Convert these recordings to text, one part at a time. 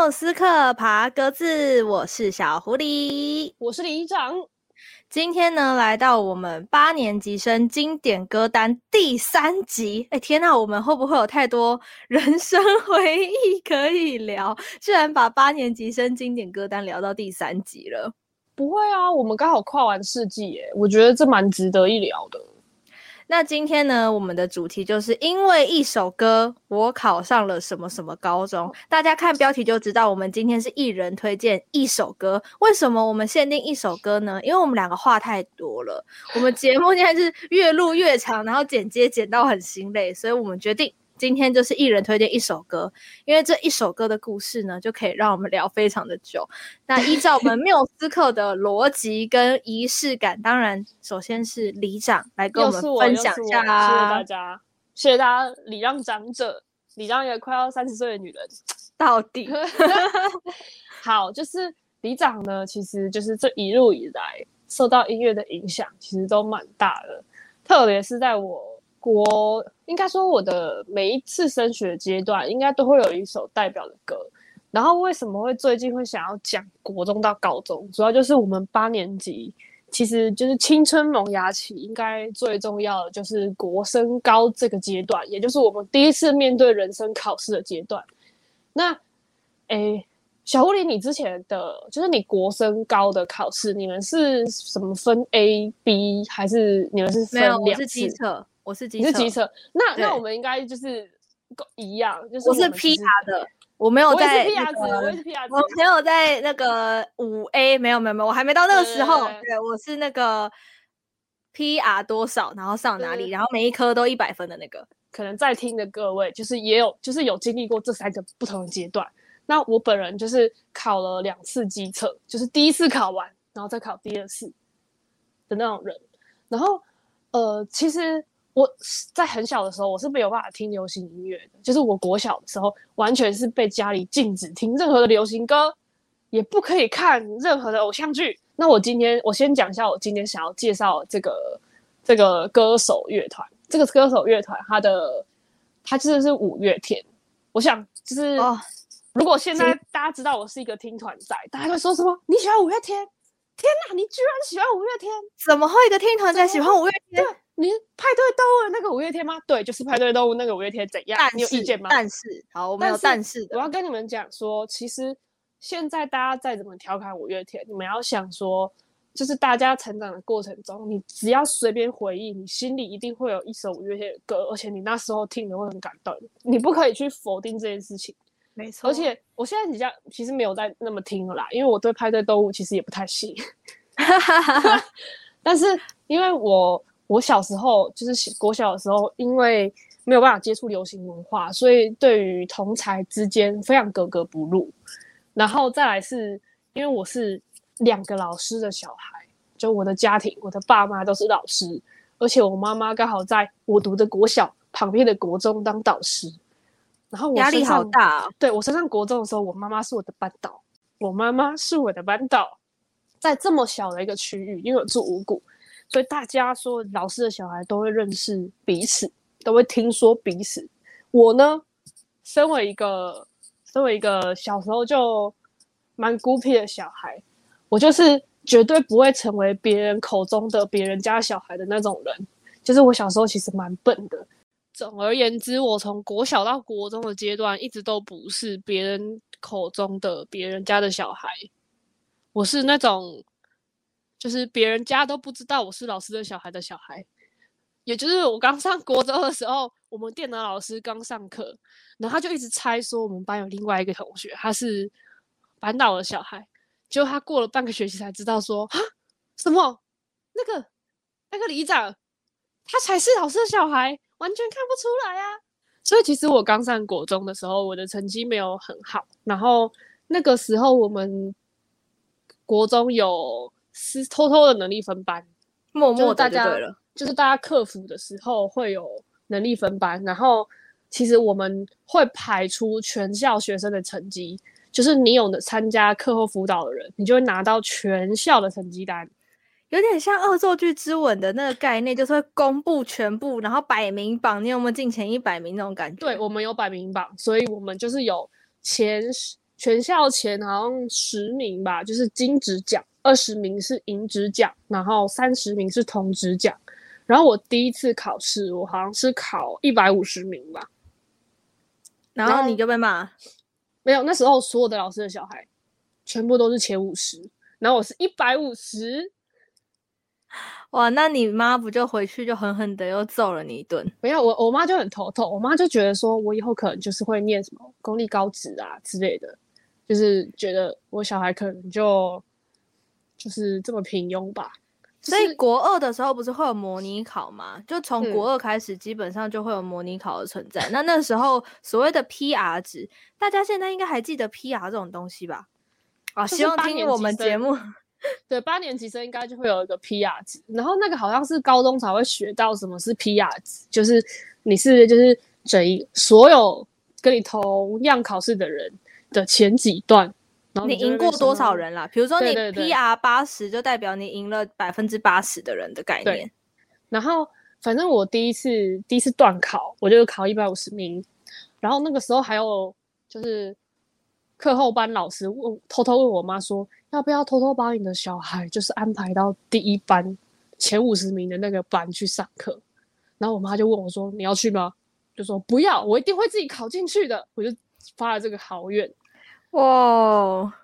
缪斯克爬格子，我是小狐狸，我是李长。今天呢，来到我们八年级生经典歌单第三集。哎，天哪，我们会不会有太多人生回忆可以聊？居然把八年级生经典歌单聊到第三集了？不会啊，我们刚好跨完世纪耶，我觉得这蛮值得一聊的。那今天呢，我们的主题就是因为一首歌，我考上了什么什么高中。大家看标题就知道，我们今天是一人推荐一首歌。为什么我们限定一首歌呢？因为我们两个话太多了，我们节目现在是越录越长，然后剪接剪到很心累，所以我们决定。今天就是一人推荐一首歌，因为这一首歌的故事呢，就可以让我们聊非常的久。那依照我们缪斯克的逻辑跟仪式感，当然首先是里长来跟我们分享一下啦。谢谢大家，谢谢大家礼让长者，礼让一个快要三十岁的女人。到底 好，就是里长呢，其实就是这一路以来受到音乐的影响，其实都蛮大的，特别是在我。国应该说，我的每一次升学阶段，应该都会有一首代表的歌。然后为什么会最近会想要讲国中到高中？主要就是我们八年级，其实就是青春萌芽期，应该最重要的就是国升高这个阶段，也就是我们第一次面对人生考试的阶段。那，诶，小狐狸，你之前的就是你国升高的考试，你们是什么分 A、B，还是你们是分两次？没有，我是机测。我是机车，你是机车，那那我们应该就是一样，就是我是 PR 的，我没有在，我是 PR 子，我是 PR 子，我没有在那个五 A，没有没有没有，我还没到那个时候，对，我是那个 PR 多少，然后上哪里，然后每一科都一百分的那个。可能在听的各位，就是也有，就是有经历过这三个不同的阶段。那我本人就是考了两次机测，就是第一次考完，然后再考第二次的那种人。然后呃，其实。我在很小的时候，我是没有办法听流行音乐的。就是我国小的时候，完全是被家里禁止听任何的流行歌，也不可以看任何的偶像剧。那我今天，我先讲一下，我今天想要介绍这个这个歌手乐团。这个歌手乐团，它的它其实是五月天。我想就是，哦、如果现在大家知道我是一个听团仔，大家会说什么？你喜欢五月天？天哪，你居然喜欢五月天？怎么会一个听团仔喜欢五月天？你派对动物那个五月天吗？对，就是派对动物那个五月天怎样？你有意见吗？但是，好，我没有但是的。我要跟你们讲说，其实现在大家再怎么调侃五月天，你们要想说，就是大家成长的过程中，你只要随便回忆，你心里一定会有一首五月天的歌，而且你那时候听的会很感动。你不可以去否定这件事情。没错。而且我现在比较其实没有在那么听了啦，因为我对派对动物其实也不太信。但是因为我。我小时候就是国小的时候，因为没有办法接触流行文化，所以对于同才之间非常格格不入。然后再来是因为我是两个老师的小孩，就我的家庭，我的爸妈都是老师，而且我妈妈刚好在我读的国小旁边的国中当导师。然后我压力好大啊。对，我升上国中的时候，我妈妈是我的班导，我妈妈是我的班导，在这么小的一个区域，因为我住五股。所以大家说，老师的小孩都会认识彼此，都会听说彼此。我呢，身为一个身为一个小时候就蛮孤僻的小孩，我就是绝对不会成为别人口中的别人家小孩的那种人。就是我小时候其实蛮笨的。总而言之，我从国小到国中的阶段，一直都不是别人口中的别人家的小孩。我是那种。就是别人家都不知道我是老师的小孩的小孩，也就是我刚上国中的时候，我们电脑老师刚上课，然后他就一直猜说我们班有另外一个同学，他是班导的小孩，结果他过了半个学期才知道说啊，什么那个那个里长，他才是老师的小孩，完全看不出来啊。所以其实我刚上国中的时候，我的成绩没有很好，然后那个时候我们国中有。是偷偷的能力分班，默默大家就是大家克服的时候会有能力分班，然后其实我们会排出全校学生的成绩，就是你有的参加课后辅导的人，你就会拿到全校的成绩单，有点像恶作剧之吻的那个概念，就是会公布全部，然后百名榜，你有没有进前一百名那种感觉？对，我们有百名榜，所以我们就是有前十。全校前好像十名吧，就是金质奖，二十名是银质奖，然后三十名是铜质奖。然后我第一次考试，我好像是考一百五十名吧，然后你就被骂？没有，那时候所有的老师的小孩全部都是前五十，然后我是一百五十。哇，那你妈不就回去就狠狠的又揍了你一顿？没有，我我妈就很头痛，我妈就觉得说我以后可能就是会念什么公立高职啊之类的，就是觉得我小孩可能就就是这么平庸吧。所以国二的时候不是会有模拟考吗？就从国二开始，基本上就会有模拟考的存在。嗯、那那时候所谓的 PR 值，大家现在应该还记得 PR 这种东西吧？啊，希望听我们节目。对，八年级生应该就会有一个 PR 值，然后那个好像是高中才会学到什么是 PR 值，就是你是就是整一所有跟你同样考试的人的前几段，然后你赢过多少人啦？比如说你 PR 八十，就代表你赢了百分之八十的人的概念。然后反正我第一次第一次段考，我就考一百五十名，然后那个时候还有就是。课后班老师问，偷偷问我妈说，要不要偷偷把你的小孩就是安排到第一班前五十名的那个班去上课？然后我妈就问我说，你要去吗？就说不要，我一定会自己考进去的。我就发了这个好愿。哇！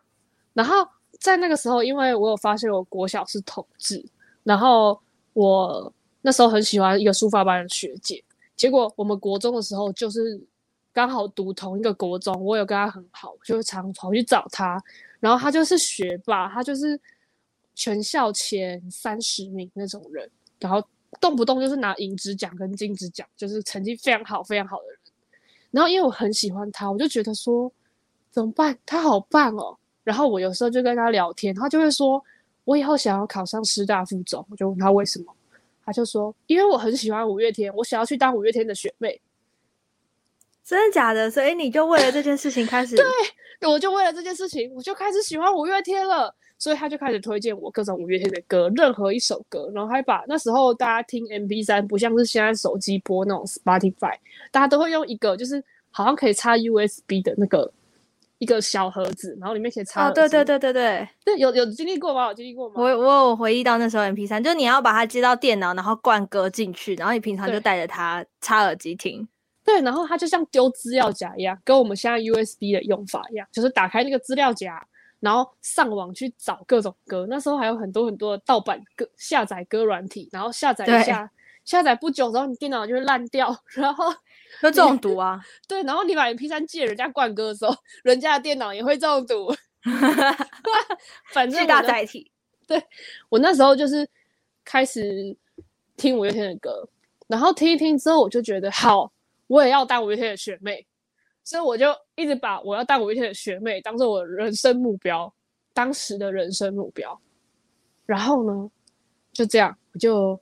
然后在那个时候，因为我有发现我国小是统治，然后我那时候很喜欢一个书法班的学姐，结果我们国中的时候就是。刚好读同一个国中，我有跟他很好，就是常跑去找他。然后他就是学霸，他就是全校前三十名那种人，然后动不动就是拿银质奖跟金质奖，就是成绩非常好、非常好的人。然后因为我很喜欢他，我就觉得说怎么办？他好棒哦。然后我有时候就跟他聊天，他就会说我以后想要考上师大附中。我就问他为什么，他就说因为我很喜欢五月天，我想要去当五月天的学妹。真的假的？所以你就为了这件事情开始？对，我就为了这件事情，我就开始喜欢五月天了。所以他就开始推荐我各种五月天的歌，任何一首歌，然后还把那时候大家听 MP 三不像是现在手机播那种 Spotify，大家都会用一个就是好像可以插 USB 的那个一个小盒子，然后里面可以插。哦，对对对对对，对，有有经历过吗？有经历过吗？我我有回忆到那时候 MP 三就是你要把它接到电脑，然后灌歌进去，然后你平常就带着它插耳机听。对，然后它就像丢资料夹一样，跟我们现在 USB 的用法一样，就是打开那个资料夹，然后上网去找各种歌。那时候还有很多很多的盗版歌下载歌软体，然后下载一下，下载不久之后你电脑就会烂掉，然后就中毒啊。对，然后你把 MP 三借人家冠哥的时候，人家的电脑也会中毒。反正巨大载体。对，我那时候就是开始听五月天的歌，然后听一听之后，我就觉得好。我也要当五月天的学妹，所以我就一直把我要当五月天的学妹当做我的人生目标，当时的人生目标。然后呢，就这样，我就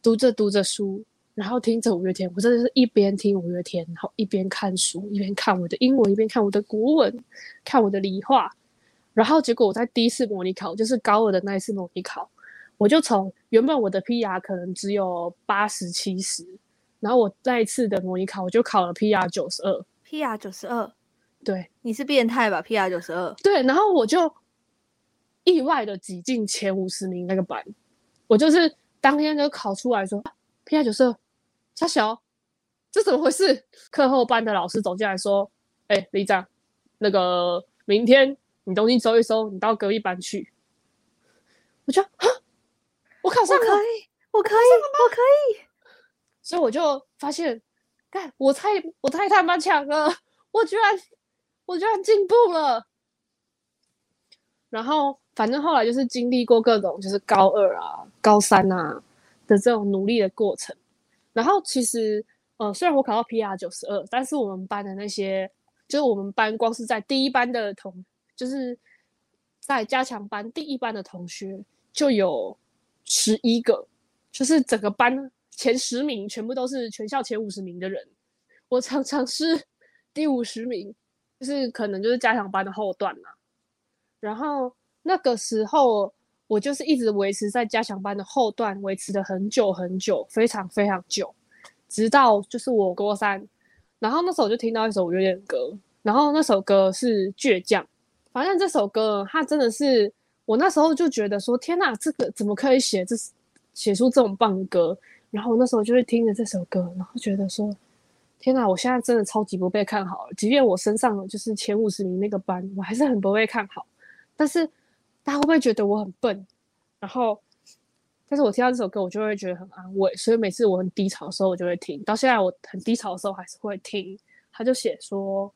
读着读着书，然后听着五月天。我真的是一边听五月天，然后一边看书，一边看我的英文，一边看我的国文，看我的理化。然后结果我在第一次模拟考，就是高二的那一次模拟考，我就从原本我的 PR 可能只有八十七十。然后我再一次的模拟考，我就考了 PR 九十二，PR 九十二，对，你是变态吧？PR 九十二，对，然后我就意外的挤进前五十名那个班，我就是当天就考出来说，PR 九十二，差小，这怎么回事？课后班的老师走进来说，哎、欸，里长，那个明天你东西收一收，你到隔壁班去。我就啊，我考上了，我可以，我可以，我可以。所以我就发现，干，我太我太他妈强了，我居然我居然进步了。然后反正后来就是经历过各种就是高二啊、高三啊的这种努力的过程。然后其实，呃，虽然我考到 PR 九十二，但是我们班的那些，就是我们班光是在第一班的同，就是在加强班第一班的同学就有十一个，就是整个班。前十名全部都是全校前五十名的人，我常常是 第五十名，就是可能就是加强班的后段嘛。然后那个时候我就是一直维持在加强班的后段，维持了很久很久，非常非常久，直到就是我高三。然后那时候我就听到一首五月天的歌，然后那首歌是《倔强》，反正这首歌它真的是我那时候就觉得说，天哪，这个怎么可以写这写出这种棒的歌？然后那时候就会听着这首歌，然后觉得说，天哪，我现在真的超级不被看好。即便我升上就是前五十名那个班，我还是很不被看好。但是大家会不会觉得我很笨？然后，但是我听到这首歌，我就会觉得很安慰。所以每次我很低潮的时候，我就会听。到现在我很低潮的时候，还是会听。他就写说。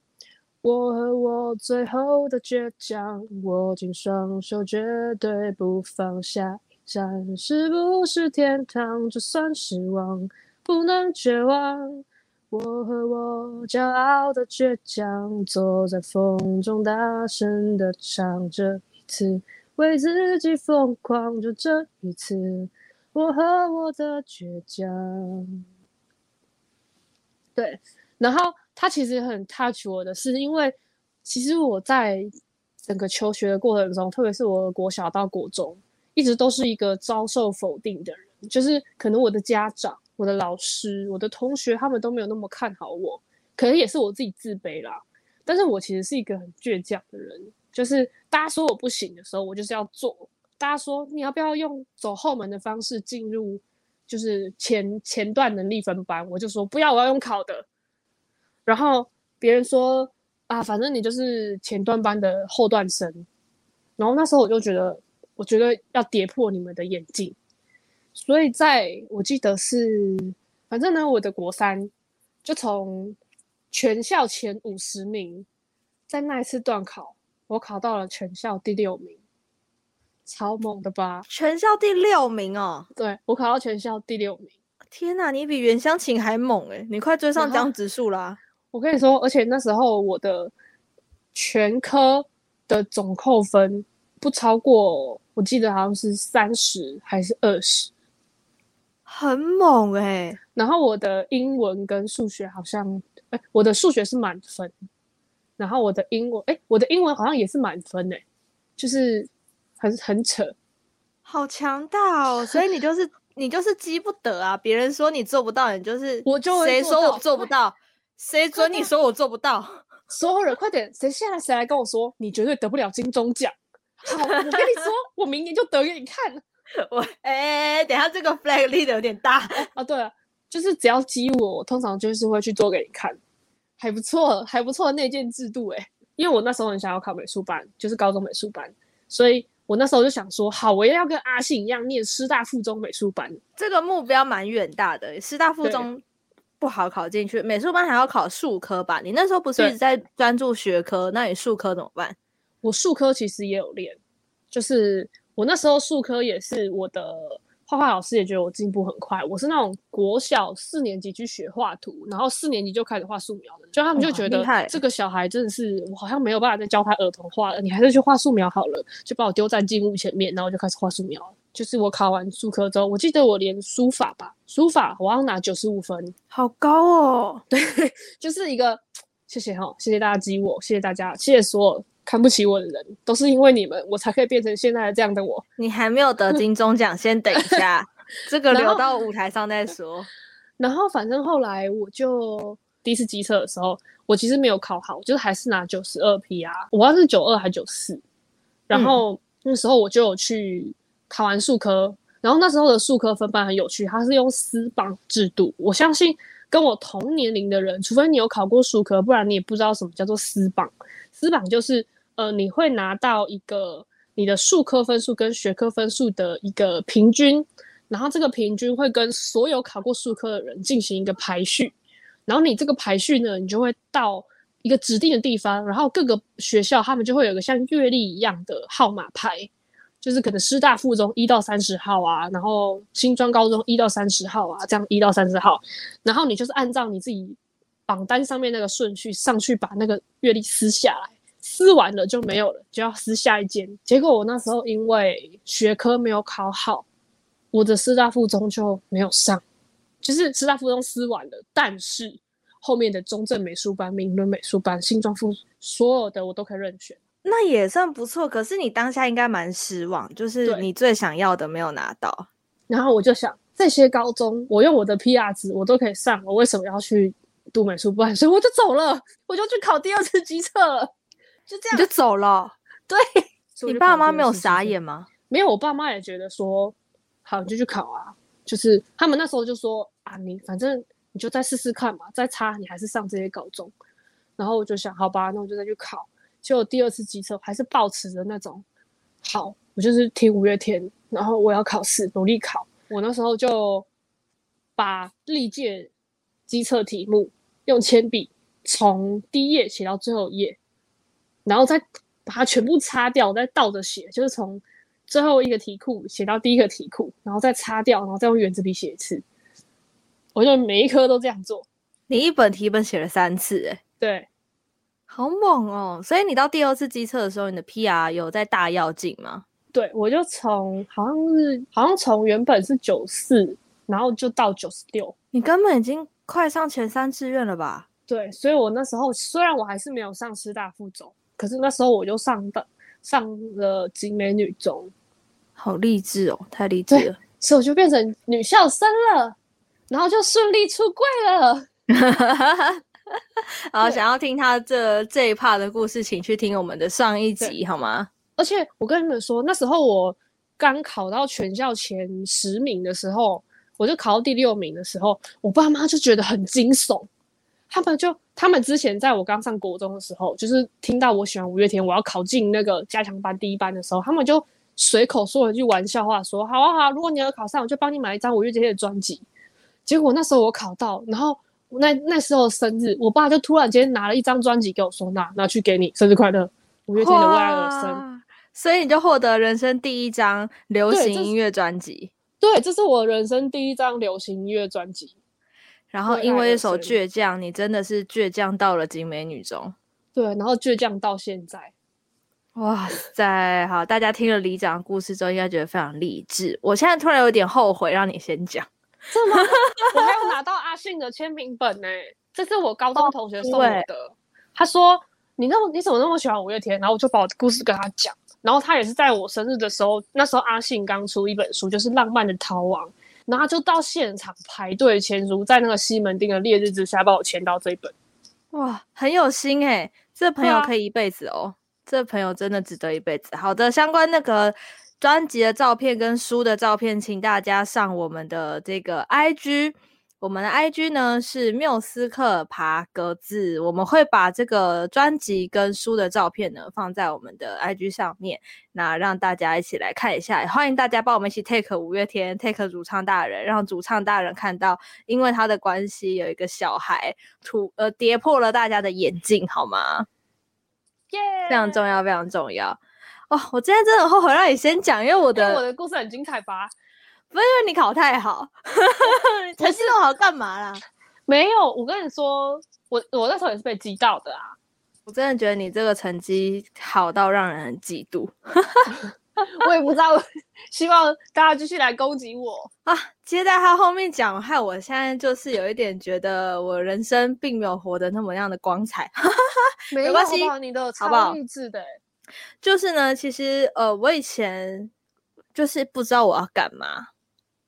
我和我最后的倔强，握紧双手，绝对不放下。一站是不是天堂？就算失望，不能绝望。我和我骄傲的倔强，坐在风中，大声的唱着次，为自己疯狂，就这一次。我和我的倔强，对，然后。他其实很 touch 我的是，因为其实我在整个求学的过程中，特别是我国小到国中，一直都是一个遭受否定的人。就是可能我的家长、我的老师、我的同学，他们都没有那么看好我，可能也是我自己自卑啦。但是我其实是一个很倔强的人，就是大家说我不行的时候，我就是要做。大家说你要不要用走后门的方式进入，就是前前段能力分班，我就说不要，我要用考的。然后别人说啊，反正你就是前段班的后段生。然后那时候我就觉得，我觉得要跌破你们的眼镜。所以在我记得是，反正呢，我的国三就从全校前五十名，在那一次段考，我考到了全校第六名，超猛的吧？全校第六名哦，对，我考到全校第六名。天哪，你比袁湘琴还猛诶，你快追上江直树啦！我跟你说，而且那时候我的全科的总扣分不超过，我记得好像是三十还是二十，很猛诶、欸。然后我的英文跟数学好像，哎，我的数学是满分，然后我的英文，哎，我的英文好像也是满分诶，就是很很扯，好强大哦！所以你就是 你就是积不得啊！别人说你做不到，你就是我就谁说我做不到。谁准你说我做不到？所有人快点！谁现在谁来跟我说你绝对得不了金钟奖？好，我跟你说，我明年就得给你看。我哎、欸，等下这个 flag 立的有点大 啊。对了，就是只要激我，我通常就是会去做给你看，还不错，还不错的内建制度哎。因为我那时候很想要考美术班，就是高中美术班，所以我那时候就想说，好，我也要跟阿信一样念师大附中美术班。这个目标蛮远大的，师大附中。不好考进去，美术班还要考数科吧？你那时候不是一直在专注学科，那你数科怎么办？我数科其实也有练，就是我那时候数科也是我的画画老师也觉得我进步很快。我是那种国小四年级去学画图，然后四年级就开始画素描的，就他们就觉得这个小孩真的是我好像没有办法再教他儿童画了，你还是去画素描好了，就把我丢在镜幕前面，然后就开始画素描。就是我考完术科之后，我记得我连书法吧，书法我要拿九十五分，好高哦。对，就是一个谢谢哈，谢谢大家激我，谢谢大家，谢谢所有看不起我的人，都是因为你们，我才可以变成现在的这样的我。你还没有得金钟奖，先等一下，这个留到舞台上再说。然后反正后来我就第一次机测的时候，我其实没有考好，就是还是拿九十二 P 啊我要是九二还九四，然后、嗯、那时候我就有去。考完数科，然后那时候的数科分班很有趣，它是用私榜制度。我相信跟我同年龄的人，除非你有考过数科，不然你也不知道什么叫做私榜。私榜就是呃，你会拿到一个你的术科分数跟学科分数的一个平均，然后这个平均会跟所有考过术科的人进行一个排序，然后你这个排序呢，你就会到一个指定的地方，然后各个学校他们就会有个像月历一样的号码牌。就是可能师大附中一到三十号啊，然后新庄高中一到三十号啊，这样一到三十号，然后你就是按照你自己榜单上面那个顺序上去把那个月历撕下来，撕完了就没有了，就要撕下一间。结果我那时候因为学科没有考好，我的师大附中就没有上，就是师大附中撕完了，但是后面的中正美术班、明伦美术班、新庄附所有的我都可以任选。那也算不错，可是你当下应该蛮失望，就是你最想要的没有拿到。然后我就想，这些高中我用我的 PR 值我都可以上，我为什么要去读美术班，所以我就走了，我就去考第二次机测了，就这样，你就走了。对，你爸妈没有傻眼吗？没有，我爸妈也觉得说，好，你就去考啊。就是他们那时候就说啊，你反正你就再试试看嘛，再差你还是上这些高中。然后我就想，好吧，那我就再去考。结果第二次机测还是保持着那种，好，我就是听五月天，然后我要考试，努力考。我那时候就把历届机测题目用铅笔从第一页写到最后一页，然后再把它全部擦掉，再倒着写，就是从最后一个题库写到第一个题库，然后再擦掉，然后再用原子笔写一次。我就每一科都这样做。你一本题本写了三次，欸，诶对。好猛哦！所以你到第二次机测的时候，你的 PR 有在大跃进吗？对，我就从好像是好像从原本是九四，然后就到九十六。你根本已经快上前三志愿了吧？对，所以我那时候虽然我还是没有上师大附中，可是那时候我就上的上了景美女中，好励志哦，太励志了！所以我就变成女校生了，然后就顺利出柜了。然后想要听他这这一 part 的故事，请去听我们的上一集好吗？而且我跟你们说，那时候我刚考到全校前十名的时候，我就考到第六名的时候，我爸妈就觉得很惊悚。他们就他们之前在我刚上国中的时候，就是听到我喜欢五月天，我要考进那个加强班第一班的时候，他们就随口说了一句玩笑话，说：“好啊好啊，如果你要考上，我就帮你买一张五月天的专辑。”结果那时候我考到，然后。那那时候生日，我爸就突然间拿了一张专辑给我说：“拿拿去给你，生日快乐，五月天的《为爱而生》。”所以你就获得人生第一张流行音乐专辑。对，这是我人生第一张流行音乐专辑。然后因为一首《倔强》，你真的是倔强到了景美女中。对，然后倔强到现在。哇塞！好，大家听了李长的故事之后，应该觉得非常励志。我现在突然有点后悔，让你先讲。是吗？我还有拿到阿信的签名本呢、欸，这是我高中同学送我的。哦、他说：“你那么你怎么那么喜欢五月天？”然后我就把我的故事跟他讲。然后他也是在我生日的时候，那时候阿信刚出一本书，就是《浪漫的逃亡》，然后就到现场排队签书，在那个西门町的烈日之下帮我签到这一本。哇，很有心哎、欸，这朋友可以一辈子哦，啊、这朋友真的值得一辈子。好的，相关那个。专辑的照片跟书的照片，请大家上我们的这个 IG，我们的 IG 呢是缪斯克爬格子，我们会把这个专辑跟书的照片呢放在我们的 IG 上面，那让大家一起来看一下，欢迎大家帮我们一起 take 五月天，take 主唱大人，让主唱大人看到，因为他的关系有一个小孩突呃跌破了大家的眼镜，好吗？耶!非常重要，非常重要。哦，我今天真的很后悔让你先讲，因为我的我的故事很精彩吧？不是因为你考太好，成绩那么好干嘛啦？没有，我跟你说，我我那时候也是被激到的啊！我真的觉得你这个成绩好到让人很嫉妒。我也不知道，希望大家继续来攻击我啊！接在他后面讲，害我现在就是有一点觉得我人生并没有活得那么样的光彩。没关系，你都有超励志的。就是呢，其实呃，我以前就是不知道我要干嘛。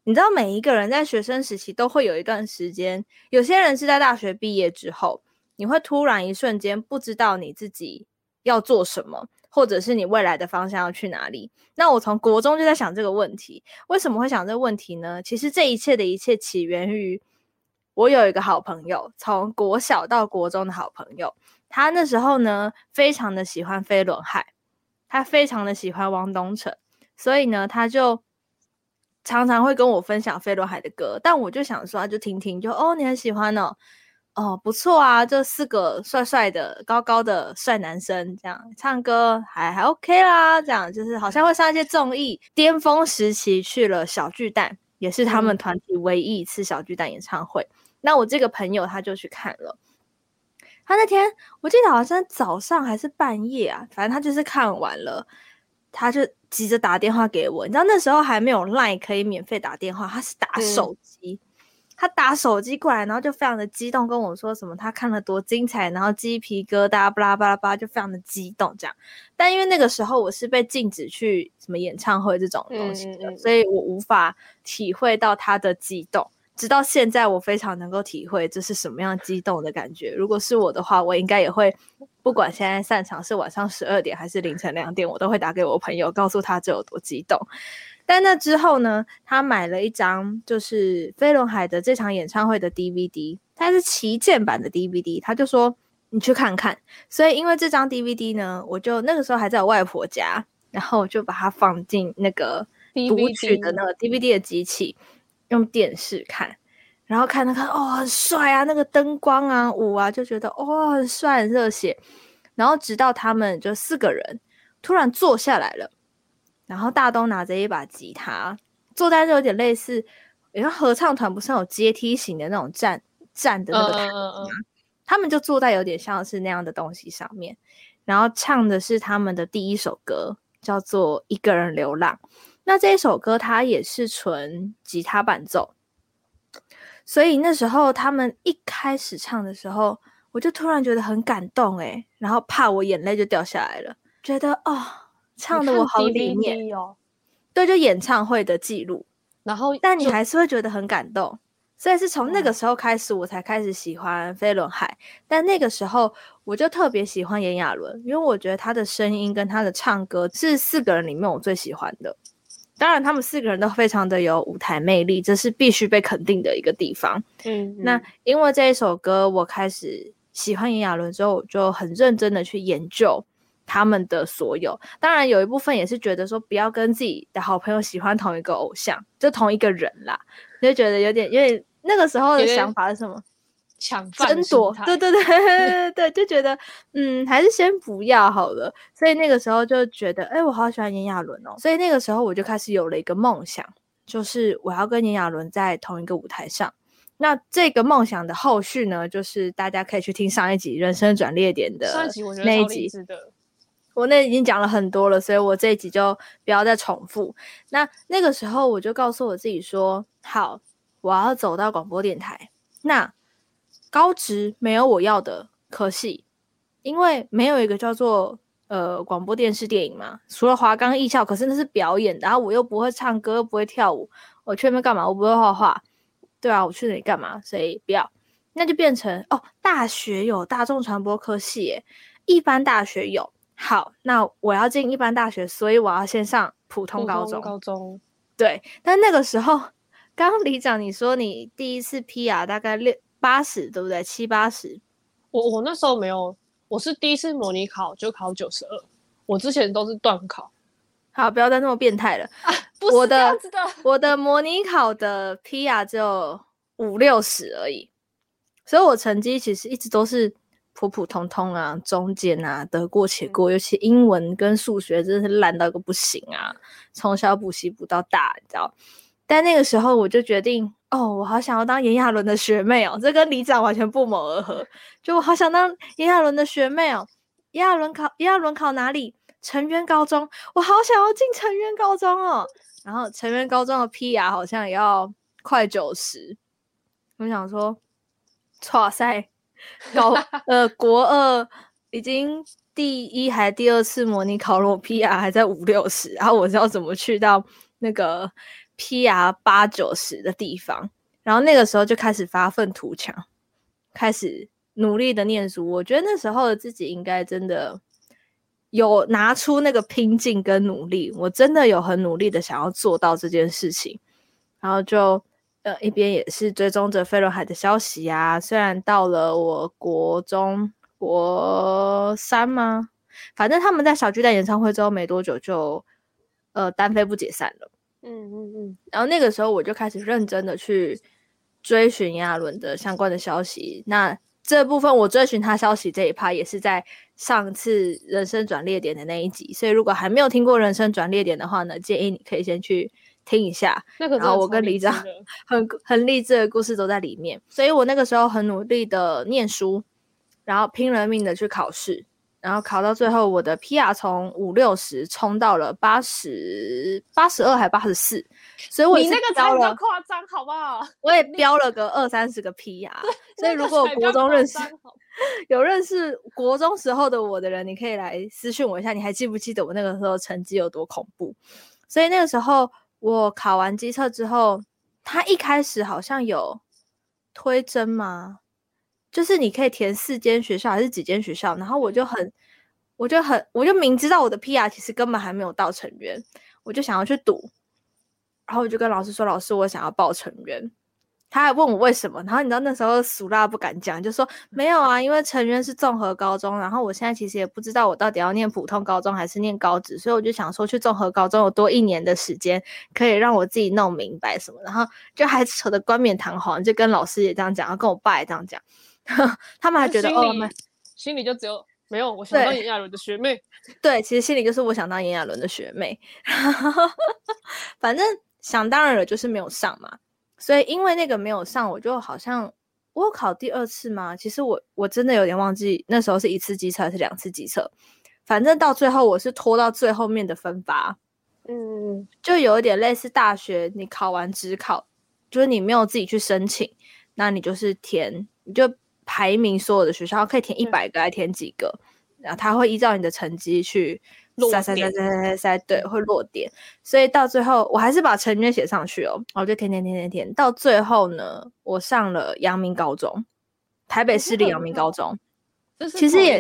你知道，每一个人在学生时期都会有一段时间，有些人是在大学毕业之后，你会突然一瞬间不知道你自己要做什么，或者是你未来的方向要去哪里。那我从国中就在想这个问题，为什么会想这个问题呢？其实这一切的一切起源于我有一个好朋友，从国小到国中的好朋友。他那时候呢，非常的喜欢飞轮海，他非常的喜欢汪东城，所以呢，他就常常会跟我分享飞轮海的歌。但我就想说，就听听，就哦，你很喜欢哦，哦，不错啊，这四个帅帅的、高高的帅男生，这样唱歌还还 OK 啦，这样就是好像会上一些综艺。巅峰时期去了小巨蛋，也是他们团体唯一一次小巨蛋演唱会。嗯、那我这个朋友他就去看了。他那天我记得好像早上还是半夜啊，反正他就是看完了，他就急着打电话给我。你知道那时候还没有 Line 可以免费打电话，他是打手机，嗯、他打手机过来，然后就非常的激动跟我说什么他看了多精彩，然后鸡皮疙瘩巴拉巴拉巴拉，就非常的激动这样。但因为那个时候我是被禁止去什么演唱会这种东西的，嗯嗯嗯，所以我无法体会到他的激动。直到现在，我非常能够体会这是什么样激动的感觉。如果是我的话，我应该也会，不管现在散场是晚上十二点还是凌晨两点，我都会打给我朋友，告诉他这有多激动。但那之后呢，他买了一张就是飞轮海的这场演唱会的 DVD，它是旗舰版的 DVD，他就说你去看看。所以因为这张 DVD 呢，我就那个时候还在我外婆家，然后我就把它放进那个读取的那个 DVD 的机器。用电视看，然后看那看哦，很帅啊，那个灯光啊，舞啊，就觉得哦，很帅，很热血。然后直到他们就四个人突然坐下来了，然后大东拿着一把吉他，坐在就有点类似，因为合唱团不是有阶梯型的那种站站的那个台吗？他们就坐在有点像是那样的东西上面，然后唱的是他们的第一首歌，叫做《一个人流浪》。那这一首歌，它也是纯吉他伴奏，所以那时候他们一开始唱的时候，我就突然觉得很感动诶，然后怕我眼泪就掉下来了，觉得哦，唱的我好里面哦，对，就演唱会的记录，然后但你还是会觉得很感动，所以是从那个时候开始，我才开始喜欢飞轮海，但那个时候我就特别喜欢炎亚纶，因为我觉得他的声音跟他的唱歌是四个人里面我最喜欢的。当然，他们四个人都非常的有舞台魅力，这是必须被肯定的一个地方。嗯，嗯，那因为这一首歌，我开始喜欢炎亚纶之后，我就很认真的去研究他们的所有。当然，有一部分也是觉得说，不要跟自己的好朋友喜欢同一个偶像，就同一个人啦，就觉得有点，因为那个时候的想法是什么？抢争夺，对对对对对，就觉得嗯，还是先不要好了。所以那个时候就觉得，哎，我好喜欢炎亚纶哦。所以那个时候我就开始有了一个梦想，就是我要跟炎亚纶在同一个舞台上。那这个梦想的后续呢，就是大家可以去听上一集《人生转捩点》的那一集。我那已经讲了很多了，所以我这一集就不要再重复。那那个时候我就告诉我自己说，好，我要走到广播电台。那高职没有我要的科系，因为没有一个叫做呃广播电视电影嘛，除了华冈艺校，可是那是表演的，然后我又不会唱歌，又不会跳舞，我去那边干嘛？我不会画画，对啊，我去那里干嘛？所以不要，那就变成哦，大学有大众传播科系耶，一般大学有，好，那我要进一般大学，所以我要先上普通高中，高中，对，但那个时候，刚刚李长你说你第一次 PR 大概六。八十对不对？七八十，我我那时候没有，我是第一次模拟考就考九十二，我之前都是断考。好，不要再那么变态了。我的我的模拟考的 PR 只有五六十而已，所以我成绩其实一直都是普普通通啊，中间啊，得过且过。嗯、尤其英文跟数学真的是烂到个不行啊，从小补习补到大，你知道。但那个时候我就决定。哦，我好想要当炎亚纶的学妹哦，这跟李长完全不谋而合。就我好想当炎亚纶的学妹哦，炎亚纶考炎亚纶考哪里？成渊高中，我好想要进成渊高中哦。然后成渊高中的 PR 好像也要快九十，我想说，哇塞，高呃国二已经第一还第二次模拟考了，我 PR 还在五六十，然后我是要怎么去到那个？PR 八九十的地方，然后那个时候就开始发愤图强，开始努力的念书。我觉得那时候的自己应该真的有拿出那个拼劲跟努力，我真的有很努力的想要做到这件事情。然后就呃一边也是追踪着飞轮海的消息啊，虽然到了我国中国三吗？反正他们在小巨蛋演唱会之后没多久就呃单飞不解散了。嗯嗯嗯，然后那个时候我就开始认真的去追寻炎亚纶的相关的消息。那这部分我追寻他消息这一趴也是在上次人生转捩点的那一集，所以如果还没有听过人生转捩点的话呢，建议你可以先去听一下。那个然后我跟李长 很很励志的故事都在里面，所以我那个时候很努力的念书，然后拼了命的去考试。然后考到最后，我的 PR 从五六十冲到了八十八十二还八十四，所以我你那个才比较夸张，好不好？我也飙了个二三十个 PR，所以如果国中认识 有认识国中时候的我的人，你可以来私讯我一下，你还记不记得我那个时候成绩有多恐怖？所以那个时候我考完机测之后，他一开始好像有推甄吗？就是你可以填四间学校还是几间学校？然后我就很，我就很，我就明知道我的 PR 其实根本还没有到成员，我就想要去赌。然后我就跟老师说：“老师，我想要报成员。”他还问我为什么，然后你知道那时候俗辣不敢讲，就说没有啊，因为成员是综合高中，然后我现在其实也不知道我到底要念普通高中还是念高职，所以我就想说去综合高中有多一年的时间，可以让我自己弄明白什么，然后就还扯得冠冕堂皇，就跟老师也这样讲，然后跟我爸也这样讲，他们还觉得哦、心里就只有没有，我想当炎亚纶的学妹，对，其实心里就是我想当炎亚纶的学妹，反正想当然了，就是没有上嘛。所以因为那个没有上，我就好像我有考第二次嘛？其实我我真的有点忘记那时候是一次机测还是两次机测，反正到最后我是拖到最后面的分发，嗯，就有一点类似大学，你考完只考，就是你没有自己去申请，那你就是填，你就排名所有的学校可以填一百个，还填几个，然后他会依照你的成绩去。塞塞塞塞塞塞，对，会落点，所以到最后我还是把成绩写上去哦，我就填填填填填，到最后呢，我上了阳明高中，台北市立阳明高。中，其实也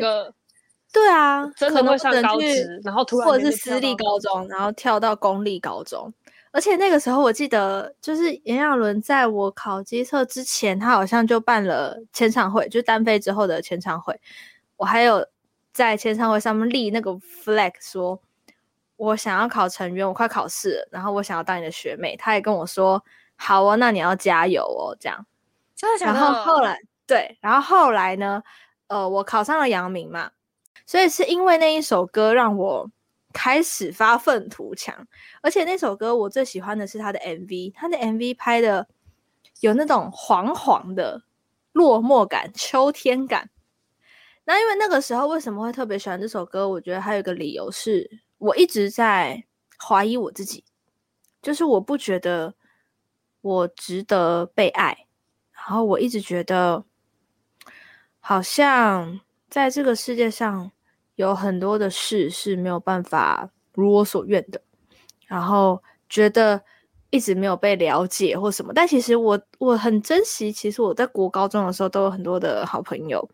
对啊，可能会上高职，然后突然或者是私立高中，然后跳到公立高中，而且那个时候我记得，就是炎亚纶在我考机测之前，他好像就办了签唱会，就单飞之后的签唱会，我还有。在签唱会上面立那个 flag，说我想要考成员，我快考试了，然后我想要当你的学妹。他也跟我说，好哦，那你要加油哦，这样。真的假的？然后后来，对，然后后来呢，呃，我考上了阳明嘛，所以是因为那一首歌让我开始发愤图强，而且那首歌我最喜欢的是他的 MV，他的 MV 拍的有那种黄黄的落寞感、秋天感。那因为那个时候为什么会特别喜欢这首歌？我觉得还有一个理由是我一直在怀疑我自己，就是我不觉得我值得被爱，然后我一直觉得好像在这个世界上有很多的事是没有办法如我所愿的，然后觉得一直没有被了解或什么。但其实我我很珍惜，其实我在国高中的时候都有很多的好朋友。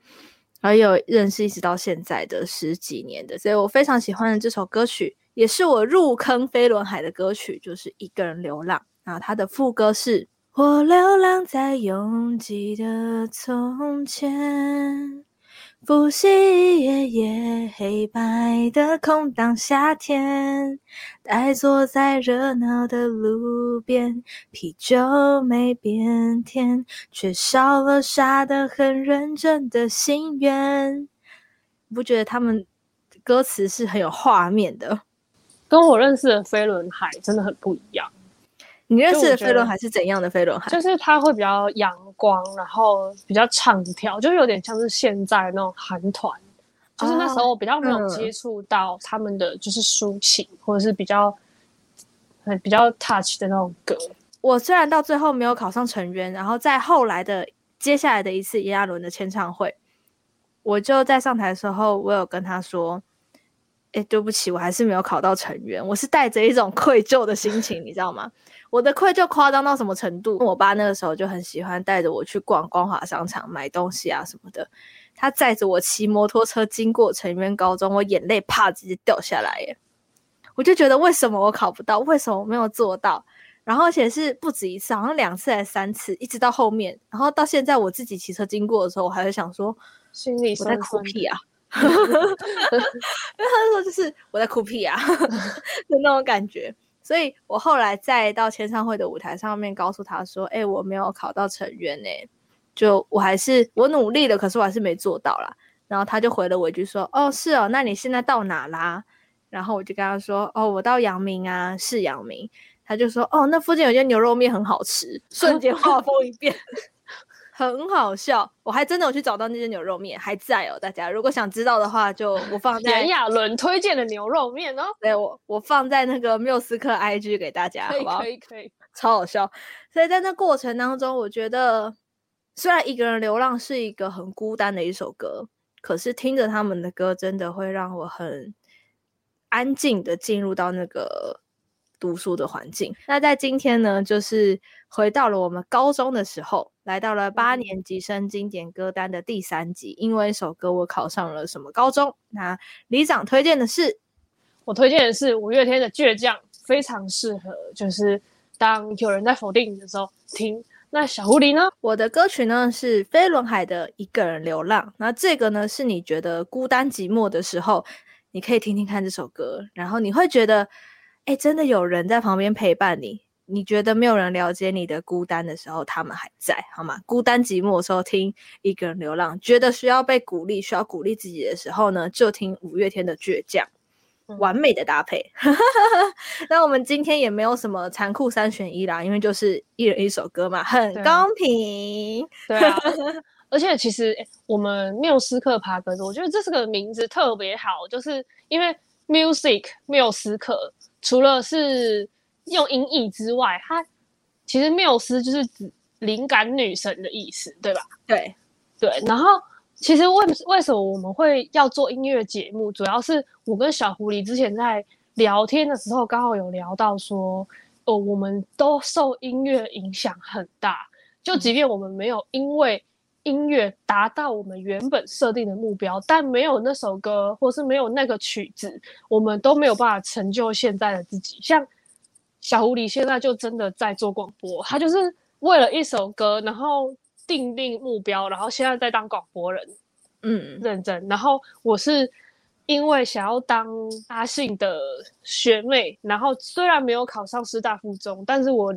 还有认识一直到现在的十几年的，所以我非常喜欢的这首歌曲，也是我入坑飞轮海的歌曲，就是《一个人流浪》。然后它的副歌是：我流浪在拥挤的从前。复习一页页黑白的空荡夏天，呆坐在热闹的路边，啤酒没变甜，却少了傻得很认真的心愿。不觉得他们歌词是很有画面的？跟我认识的飞轮海真的很不一样。你认识的飞轮海是怎样的飞轮海？就是他会比较阳光，然后比较唱跳，就有点像是现在那种韩团。就是那时候我比较没有接触到他们的就是抒情，嗯、或者是比较很比较 touch 的那种歌。我虽然到最后没有考上成员，然后在后来的接下来的一次炎亚纶的签唱会，我就在上台的时候，我有跟他说。哎，对不起，我还是没有考到成员。我是带着一种愧疚的心情，你知道吗？我的愧疚夸张到什么程度？我爸那个时候就很喜欢带着我去逛光华商场买东西啊什么的。他载着我骑摩托车经过成员高中，我眼泪啪直接掉下来耶！我就觉得为什么我考不到？为什么我没有做到？然后而且是不止一次，好像两次还是三次，一直到后面，然后到现在我自己骑车经过的时候，我还会想说，心里我在哭屁啊！因为他说就是我在哭屁啊 的那种感觉，所以我后来再到签唱会的舞台上面告诉他说：“哎、我没有考到成员呢，就我还是我努力了，可是我还是没做到啦。”然后他就回了我一句说：“哦，是哦，那你现在到哪啦？”然后我就跟他说：“哦，我到阳明啊，是阳明。”他就说：“哦，那附近有间牛肉面很好吃。”瞬间画风一变。很好笑，我还真的有去找到那间牛肉面，还在哦。大家如果想知道的话，就我放在炎亚纶推荐的牛肉面哦。对，我我放在那个缪斯克 IG 给大家，可以好不好？可以可以，超好笑。所以在那过程当中，我觉得虽然一个人流浪是一个很孤单的一首歌，可是听着他们的歌，真的会让我很安静的进入到那个读书的环境。那在今天呢，就是回到了我们高中的时候，来到了八年级生经典歌单的第三集。因为一首歌，我考上了什么高中？那李长推荐的是，我推荐的是五月天的《倔强》，非常适合，就是当有人在否定你的时候听。那小狐狸呢？我的歌曲呢是飞轮海的《一个人流浪》。那这个呢是你觉得孤单寂寞的时候，你可以听听看这首歌，然后你会觉得，哎，真的有人在旁边陪伴你。你觉得没有人了解你的孤单的时候，他们还在，好吗？孤单寂寞的时候听《一个人流浪》，觉得需要被鼓励、需要鼓励自己的时候呢，就听五月天的《倔强》。完美的搭配，那我们今天也没有什么残酷三选一啦，因为就是一人一首歌嘛，很公平。对啊，对啊而且其实、欸、我们缪斯克爬格子，我觉得这是个名字特别好，就是因为 music 缪斯克除了是用音译之外，它其实缪斯就是指灵感女神的意思，对吧？对对，然后。其实为为什么我们会要做音乐节目？主要是我跟小狐狸之前在聊天的时候，刚好有聊到说，哦，我们都受音乐影响很大。就即便我们没有因为音乐达到我们原本设定的目标，但没有那首歌，或是没有那个曲子，我们都没有办法成就现在的自己。像小狐狸现在就真的在做广播，他就是为了一首歌，然后。定定目标，然后现在在当广播人，嗯，认真。然后我是因为想要当阿信的学妹，然后虽然没有考上师大附中，但是我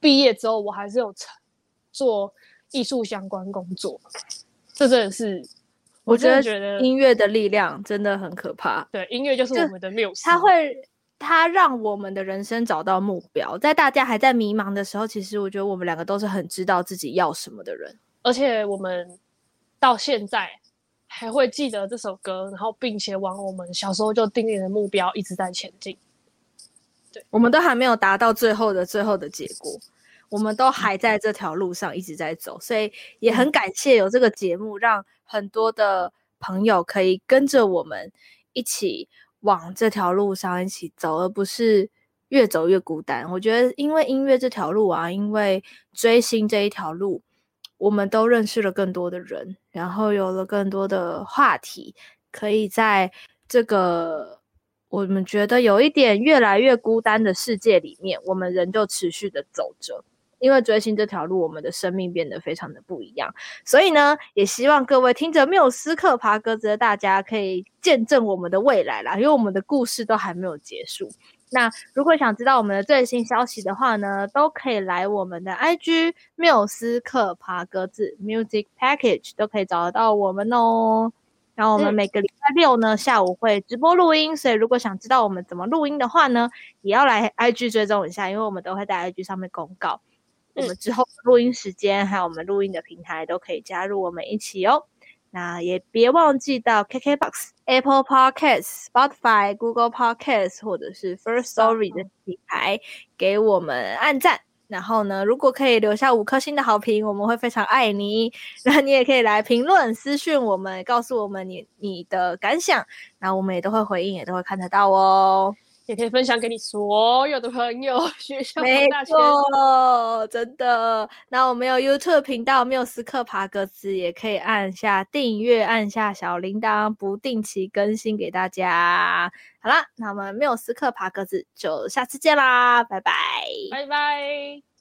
毕业之后我还是有做艺术相关工作。这真的是，我真的觉得音乐的力量真的很可怕。对，音乐就是我们的缪斯，它会。它让我们的人生找到目标，在大家还在迷茫的时候，其实我觉得我们两个都是很知道自己要什么的人，而且我们到现在还会记得这首歌，然后并且往我们小时候就定立的目标一直在前进。对，我们都还没有达到最后的最后的结果，我们都还在这条路上一直在走，所以也很感谢有这个节目，让很多的朋友可以跟着我们一起。往这条路上一起走，而不是越走越孤单。我觉得，因为音乐这条路啊，因为追星这一条路，我们都认识了更多的人，然后有了更多的话题，可以在这个我们觉得有一点越来越孤单的世界里面，我们仍旧持续的走着。因为追星这条路，我们的生命变得非常的不一样，所以呢，也希望各位听着缪斯克爬格子的大家可以见证我们的未来啦，因为我们的故事都还没有结束。那如果想知道我们的最新消息的话呢，都可以来我们的 IG 缪斯克爬格子 Music Package 都可以找得到我们哦。然后我们每个礼拜六呢下午会直播录音，所以如果想知道我们怎么录音的话呢，也要来 IG 追踪一下，因为我们都会在 IG 上面公告。我们之后录音时间，还有我们录音的平台，都可以加入我们一起哦。那也别忘记到 KKBOX、Apple Podcasts、Spotify、Google Podcasts 或者是 First Story 的平台给我们按赞。然后呢，如果可以留下五颗星的好评，我们会非常爱你。那你也可以来评论、私讯我们，告诉我们你你的感想，那我们也都会回应，也都会看得到哦。也可以分享给你所有的朋友，学校没错，真的。那我们有 YouTube 频道缪斯克爬格子，也可以按下订阅，按下小铃铛，不定期更新给大家。好啦，那我们缪斯克爬格子就下次见啦，拜拜，拜拜。